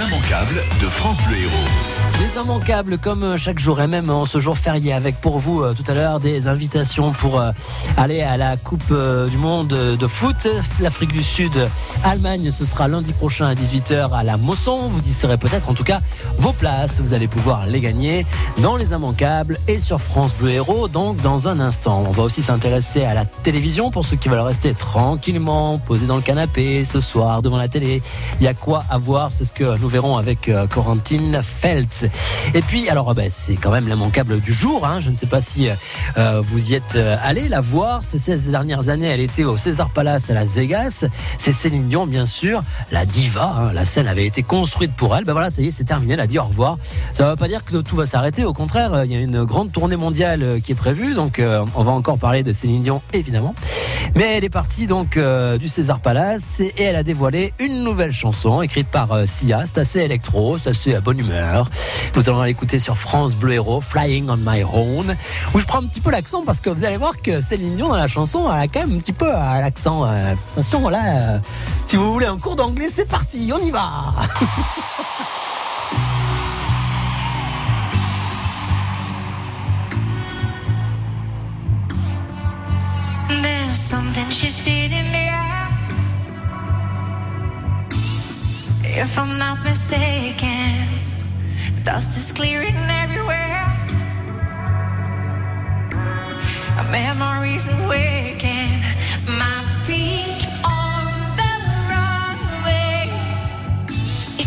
Les immanquables de France Bleu Héros. Les immanquables comme euh, chaque jour et même en ce jour férié avec pour vous euh, tout à l'heure des invitations pour euh, aller à la Coupe du Monde de foot. L'Afrique du Sud, Allemagne, ce sera lundi prochain à 18h à la Mosson. Vous y serez peut-être en tout cas vos places. Vous allez pouvoir les gagner dans les immanquables et sur France Bleu Héros donc dans un instant. On va aussi s'intéresser à la télévision pour ceux qui veulent rester tranquillement posés dans le canapé ce soir devant la télé. Il y a quoi à voir, c'est ce que nous verrons avec euh, Corentine Feltz. Et puis, alors, ben, c'est quand même l'immanquable du jour. Hein. Je ne sais pas si euh, vous y êtes allé la voir. Ces 16 dernières années, elle était au César Palace à Las Vegas. C'est Céline Dion, bien sûr, la diva. Hein. La scène avait été construite pour elle. Ben voilà, ça y est, c'est terminé. Elle a dit au revoir. Ça ne veut pas dire que tout va s'arrêter. Au contraire, il y a une grande tournée mondiale qui est prévue. Donc, on va encore parler de Céline Dion, évidemment. Mais elle est partie donc du César Palace et elle a dévoilé une nouvelle chanson écrite par euh, Sia. C'est assez électro, c'est assez à bonne humeur. Nous allons l'écouter sur France Bleu Héros, Flying on My Own, où je prends un petit peu l'accent parce que vous allez voir que Céline Dion dans la chanson, elle a quand même un petit peu euh, l'accent. Euh, attention, là, si vous voulez un cours d'anglais, c'est parti, on y va.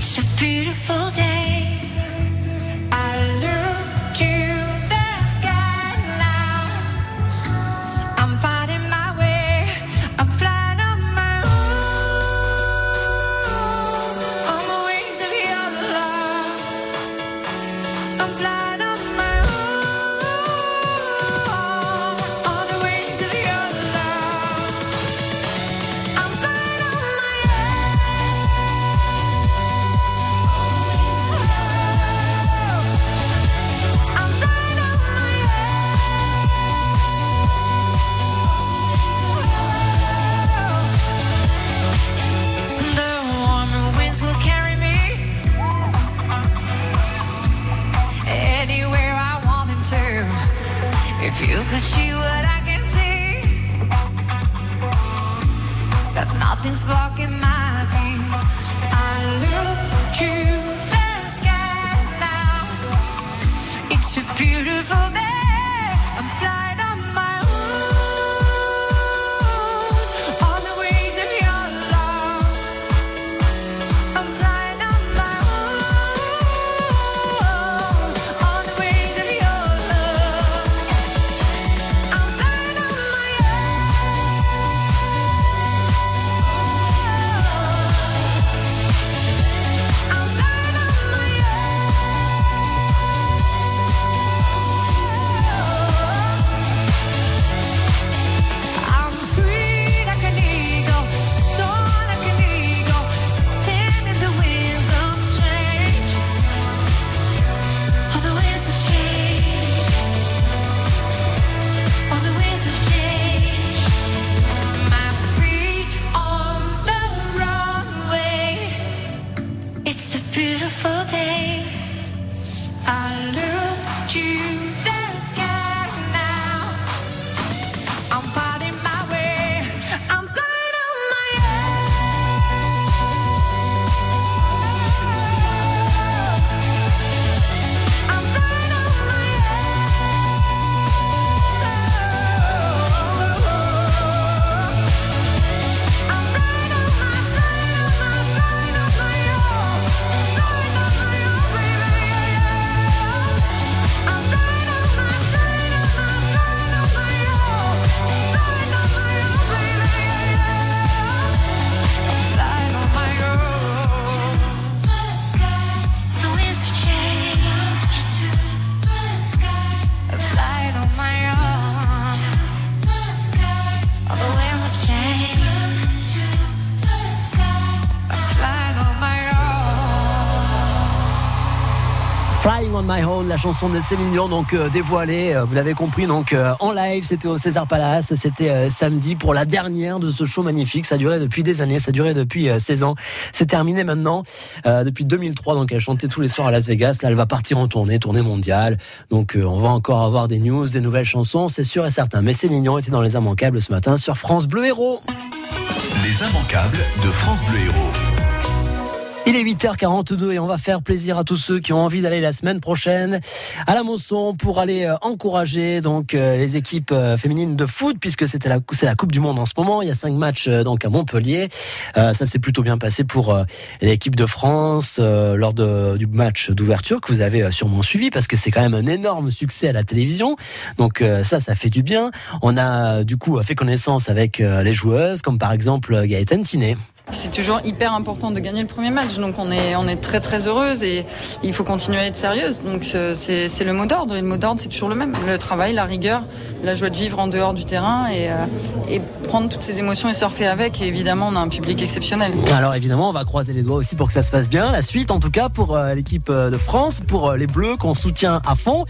It's a beautiful day. If you could see what I can see, that nothing's blocking my view. I look to the sky now. It's a beautiful. Flying on My Own, la chanson de Céline Dion, donc euh, dévoilée, euh, vous l'avez compris, donc euh, en live, c'était au César Palace, c'était samedi pour la dernière de ce show magnifique. Ça duré depuis des années, ça duré depuis 16 ans. C'est terminé maintenant depuis 2003, donc elle chantait tous les soirs à Las Vegas. Là, elle va partir en tournée, tournée mondiale. Donc on va encore avoir des news, des nouvelles chansons, c'est sûr et certain. Mais Céline Dion était dans les immanquables ce matin sur France Bleu Héros. Les immanquables de France Bleu Héros. Il est 8h42 et on va faire plaisir à tous ceux qui ont envie d'aller la semaine prochaine à la Mosson pour aller euh, encourager donc euh, les équipes euh, féminines de foot puisque c'était la c'est la Coupe du monde en ce moment. Il y a cinq matchs donc à Montpellier. ça s'est plutôt bien passé pour l'équipe de France lors du match d'ouverture que vous avez sûrement suivi parce que c'est quand même un énorme succès à la télévision. Donc ça ça fait du bien. On a du coup fait connaissance avec les joueuses comme par exemple Gaëtan Tinet. C'est toujours hyper important de gagner le premier match, donc on est, on est très très heureuse et il faut continuer à être sérieuse. Donc euh, c'est le mot d'ordre et le mot d'ordre c'est toujours le même, le travail, la rigueur, la joie de vivre en dehors du terrain et, euh, et prendre toutes ces émotions et surfer avec. Et évidemment on a un public exceptionnel. Alors évidemment on va croiser les doigts aussi pour que ça se passe bien. La suite en tout cas pour euh, l'équipe de France, pour les Bleus qu'on soutient à fond.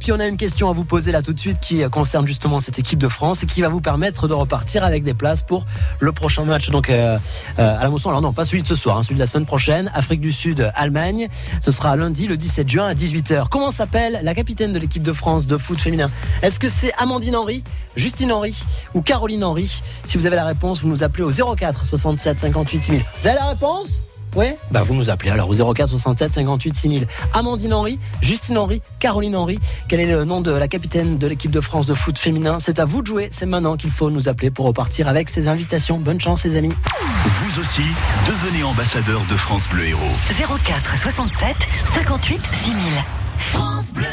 puis on a une question à vous poser là tout de suite qui concerne justement cette équipe de France et qui va vous permettre de repartir avec des places pour le prochain match. Donc euh, à la Mosson. Alors non, pas celui de ce soir, hein, celui de la semaine prochaine. Afrique du Sud, Allemagne. Ce sera lundi, le 17 juin à 18h. Comment s'appelle la capitaine de l'équipe de France de foot féminin? Est-ce que c'est Amandine Henry, Justine Henry ou Caroline Henry Si vous avez la réponse, vous nous appelez au 04 67 58 6000. Vous avez la réponse? Oui Bah vous nous appelez alors au 04 67 58 6000. Amandine Henry, Justine Henry, Caroline Henry. Quel est le nom de la capitaine de l'équipe de France de foot féminin? C'est à vous de jouer, c'est maintenant qu'il faut nous appeler pour repartir avec ces invitations. Bonne chance les amis. Vous aussi, devenez ambassadeur de France Bleu Héros. 04 67 58 6000. France Bleu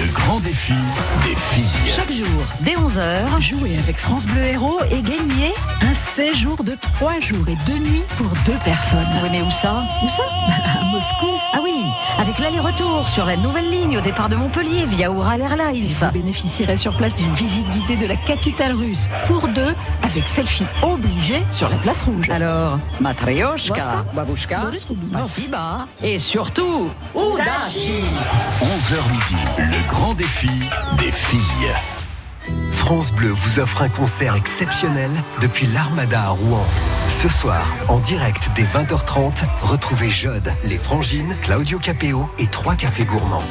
le grand défi des filles. Chaque jour, dès 11h, jouez avec France Bleu Héros et gagnez un séjour de 3 jours et 2 nuits pour deux personnes. Oui, mais où ça? Où ça? À Moscou. Ah oui, avec l'aller-retour sur la nouvelle ligne au départ de Montpellier via Ural Airlines. Vous bénéficierez sur place d'une visite guidée de la capitale russe pour deux avec selfie obligé sur la place rouge. Alors, Matryoshka, Babushka, Masiba et surtout, Udashi 11h midi, le grand défi des filles. France Bleu vous offre un concert exceptionnel depuis l'Armada à Rouen. Ce soir, en direct dès 20h30, retrouvez Jode, les Frangines, Claudio Capéo et trois cafés gourmands.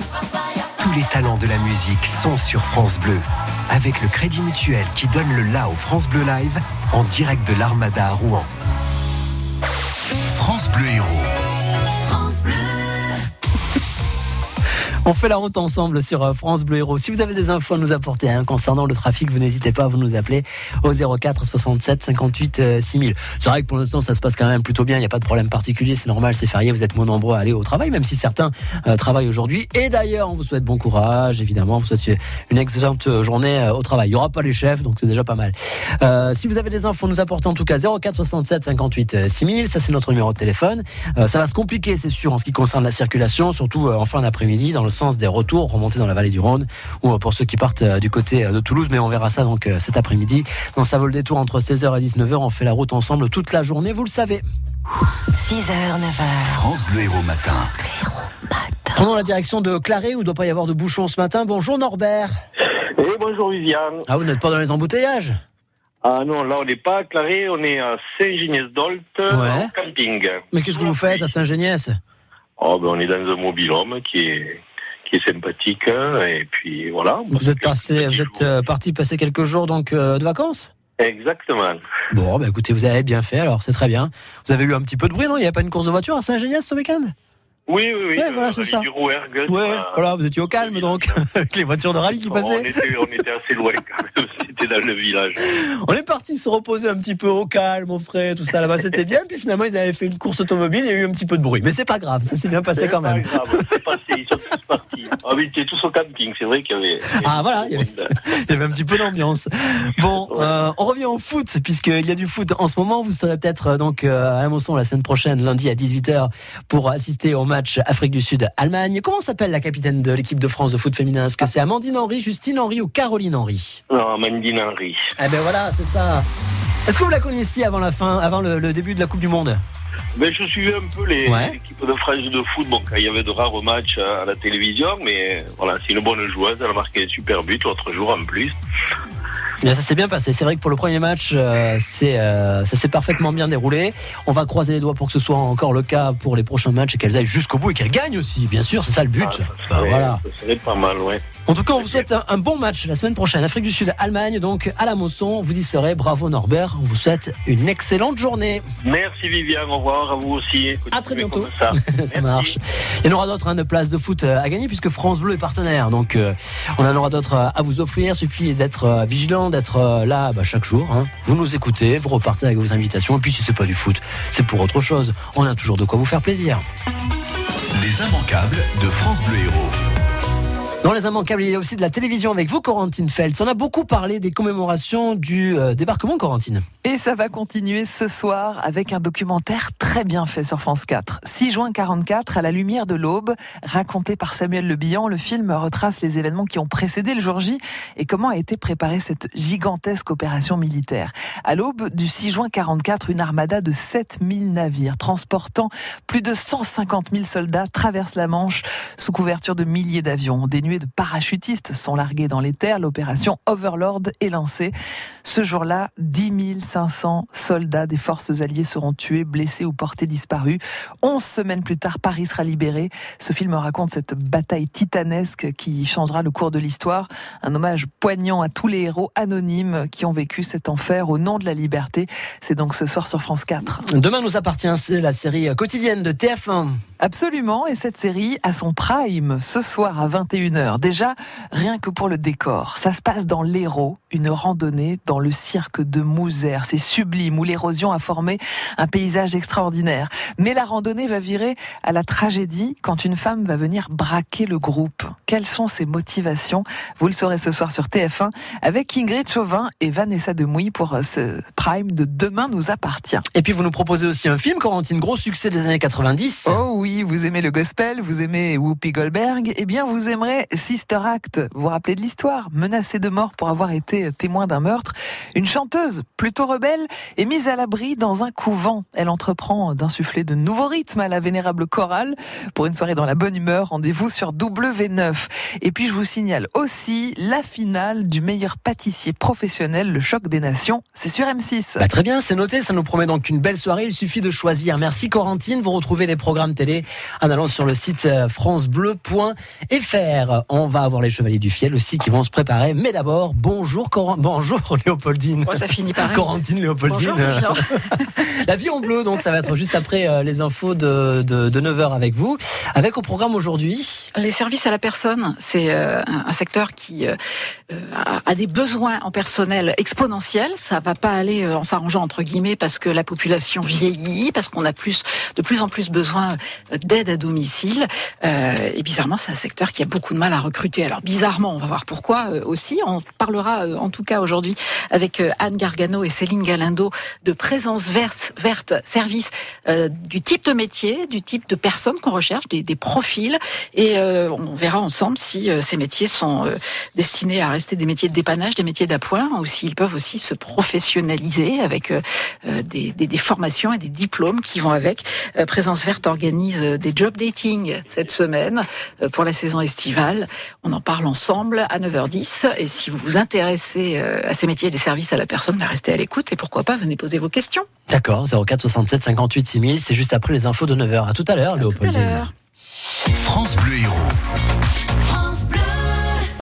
Tous les talents de la musique sont sur France Bleu. Avec le Crédit Mutuel qui donne le la au France Bleu Live en direct de l'Armada à Rouen. France Bleu Héros. On fait la route ensemble sur euh, France Bleu Héros. Si vous avez des infos à nous apporter hein, concernant le trafic, vous n'hésitez pas à vous nous appeler au 04 67 58 6000. C'est vrai que pour l'instant, ça se passe quand même plutôt bien. Il n'y a pas de problème particulier. C'est normal, c'est férié. Vous êtes moins nombreux à aller au travail, même si certains euh, travaillent aujourd'hui. Et d'ailleurs, on vous souhaite bon courage. Évidemment, vous souhaite une excellente journée euh, au travail. Il n'y aura pas les chefs, donc c'est déjà pas mal. si vous avez des infos à nous apporter, en tout cas 04 67 58 6000. Ça, c'est notre numéro de téléphone. ça va se compliquer, c'est sûr, en ce qui concerne la circulation, surtout en fin d'après-midi, dans le sens des retours, remonter dans la vallée du Rhône, ou euh, pour ceux qui partent euh, du côté euh, de Toulouse, mais on verra ça donc cet après-midi. Dans ça vaut le détour entre 16h et 19h, on fait la route ensemble toute la journée, vous le savez. 6h, 9h. France Bleu Héros matin. Prenons la direction de Claré où il ne doit pas y avoir de bouchons ce matin. Bonjour Norbert. Et bonjour Viviane. Ah, vous n'êtes pas dans les embouteillages? Ah non, là on n'est pas à Claré, on est à Saint-Geniès-d'Olt, en camping. Mais qu'est-ce que vous faites à Saint-Geniès Oh ben on est dans un mobil-homme qui est qui est sympathique. Hein, et puis voilà. Vous êtes passé, vous êtes euh, parti passer quelques jours donc euh, de vacances? Exactement. Bon, bah écoutez, vous avez bien fait, alors c'est très bien. Vous avez eu un petit peu de bruit, non? Il n'y a pas une course de voiture à Saint-Geniès ce week-end? Oui, oui, oui. Ouais, voilà, c'est ça. ouais, voilà, vous étiez au calme donc, avec les voitures de rallye qui passaient. On était, on était assez loin quand même, dans le village. On est parti se reposer un petit peu au calme, au frais, tout ça là-bas, c'était bien. Puis finalement, ils avaient fait une course automobile, il y a eu un petit peu de bruit. Mais c'est pas grave, ça s'est bien passé quand même. Pas grave, c'est passé, ils sont tous partis. Ah oui, ils étaient tous au camping, c'est vrai qu'il y avait. Ah voilà, il y avait, un petit peu d'ambiance. Bon, euh, on revient au foot, puisqu'il y a du foot en ce moment. Vous serez peut-être euh, donc euh, à la Mosson la semaine prochaine, lundi à 18h, pour assister au match Afrique du Sud Allemagne. Comment s'appelle la capitaine de l'équipe de France de foot féminin? Est-ce que c'est Amandine Henry, Justine Henry ou Caroline Henry? Non, Amandine Henry. Eh ben voilà, c'est ça. Est-ce que vous la connaissiez avant la fin, avant le, le début de la Coupe du Monde? Mais je suivais un peu les Ouais. équipes de France de foot. Bon, quand il y avait de rares matchs à la télévision, mais voilà, c'est une bonne joueuse. Elle a marqué un super but l'autre jour en plus. Bien, ça s'est bien passé. C'est vrai que pour le premier match, euh, c'est, euh, ça s'est parfaitement bien déroulé. On va croiser les doigts pour que ce soit encore le cas pour les prochains matchs et qu'elles aillent jusqu'au bout et qu'elles gagnent aussi. Bien sûr, c'est ça le but. Ah, ça, Bah, serait, voilà. ça serait pas mal, ouais. En tout cas, on vous souhaite un, un bon match la semaine prochaine. Afrique du Sud, Allemagne, donc à la Mosson. Vous y serez. Bravo Norbert. On vous souhaite une excellente journée. Merci Viviane, au revoir à vous aussi. À très bientôt. Ça, marche. Il y en aura d'autres hein, de places de foot euh, à gagner puisque France Bleu est partenaire. Donc euh, on en aura d'autres à vous offrir. Suffit d'être euh, d'être euh, là bah, chaque jour. hein. Vous nous écoutez, vous repartez avec vos invitations. Et puis si c'est pas du foot, c'est pour autre chose. On a toujours de quoi vous faire plaisir. Les immanquables de France Bleu Héros. Dans les immanquables, il y a aussi de la télévision avec vous, Corentine Feltz. On a beaucoup parlé des commémorations du euh, débarquement, Corentine. Et ça va continuer ce soir avec un documentaire très bien fait sur France 4. 6 juin 44, à la lumière de l'aube, raconté par Samuel Le Bihan, le film retrace les événements qui ont précédé le jour J et comment a été préparée cette gigantesque opération militaire. À l'aube du 6 juin 44, une armada de 7000 navires transportant plus de 150 000 soldats traverse la Manche sous couverture de milliers d'avions. Des nuées de parachutistes sont largués dans les terres. L'opération Overlord est lancée. Ce jour-là, 10 500 soldats des forces alliées seront tués, blessés ou portés disparus. 11 semaines plus tard, Paris sera libéré. Ce film raconte cette bataille titanesque qui changera le cours de l'histoire. Un hommage poignant à tous les héros anonymes qui ont vécu cet enfer au nom de la liberté. C'est donc ce soir sur France 4. Demain nous appartient, la série quotidienne de TF1. Absolument, et cette série a son prime ce soir à 21h. Déjà, rien que pour le décor. Ça se passe dans l'Hérault, une randonnée dans le cirque de Mouzère. C'est sublime, où l'érosion a formé un paysage extraordinaire. Mais la randonnée va virer à la tragédie quand une femme va venir braquer le groupe. Quelles sont ses motivations? Vous le saurez ce soir sur TF1 avec Ingrid Chauvin et Vanessa Demouy pour ce prime de Demain nous appartient. Et puis vous nous proposez aussi un film, Corentine, gros succès des années 90. Oh oui, vous aimez le gospel, vous aimez Whoopi Goldberg, eh bien vous aimerez Sister Act. Vous vous rappelez de l'histoire? Menacée de mort pour avoir été témoin d'un meurtre, une chanteuse plutôt rebelle est mise à l'abri dans un couvent. Elle entreprend d'insuffler de nouveaux rythmes à la vénérable chorale. Pour une soirée dans la bonne humeur, rendez-vous sur W9. Et puis je vous signale aussi la finale du meilleur pâtissier professionnel, le choc des nations. C'est sur M6. Bah, très bien, c'est noté. Ça nous promet donc une belle soirée. Il suffit de choisir. Merci Corentine. Vous retrouvez les programmes télé en allant sur le site euh, francebleu.fr. On va avoir les Chevaliers du Fiel aussi qui vont se préparer. Mais d'abord, bonjour Coran- bonjour Léopoldine. Oh, ça finit pareil. Corentine Léopoldine. Bonjour. La vie en bleu, donc ça va être juste après euh, les infos de, de, 9h avec vous. Avec au programme aujourd'hui. Les services à la personne, c'est euh, un secteur qui a des besoins en personnel exponentiels. Ça va pas aller en s'arrangeant entre guillemets parce que la population vieillit, parce qu'on a plus de plus en plus besoin d'aide à domicile. Euh, et bizarrement, c'est un secteur qui a beaucoup de mal à recruter. Alors bizarrement, on va voir pourquoi euh, aussi. On parlera euh, en tout cas aujourd'hui avec euh, Anne Gargano et Céline Galindo de présence verte, verte service euh, du type de métier, du type de personnes qu'on recherche, des, des profils, et euh, on verra ensemble si ces métiers sont destinés à rester des métiers de dépannage, des métiers d'appoint, ou s'ils peuvent aussi se professionnaliser avec des, des- des formations et des diplômes qui vont avec. Présence Verte organise euh, des job dating cette semaine euh, pour la saison estivale. On en parle ensemble à 9h10, et si vous vous intéressez euh, à ces métiers et des services à la personne, bah, restez à l'écoute, et pourquoi pas, venez poser vos questions. D'accord, 04 67 58 6000. C'est juste après les infos de 9h. À tout à l'heure, À tout à Léopoldine. l'heure. France Bleu Héros.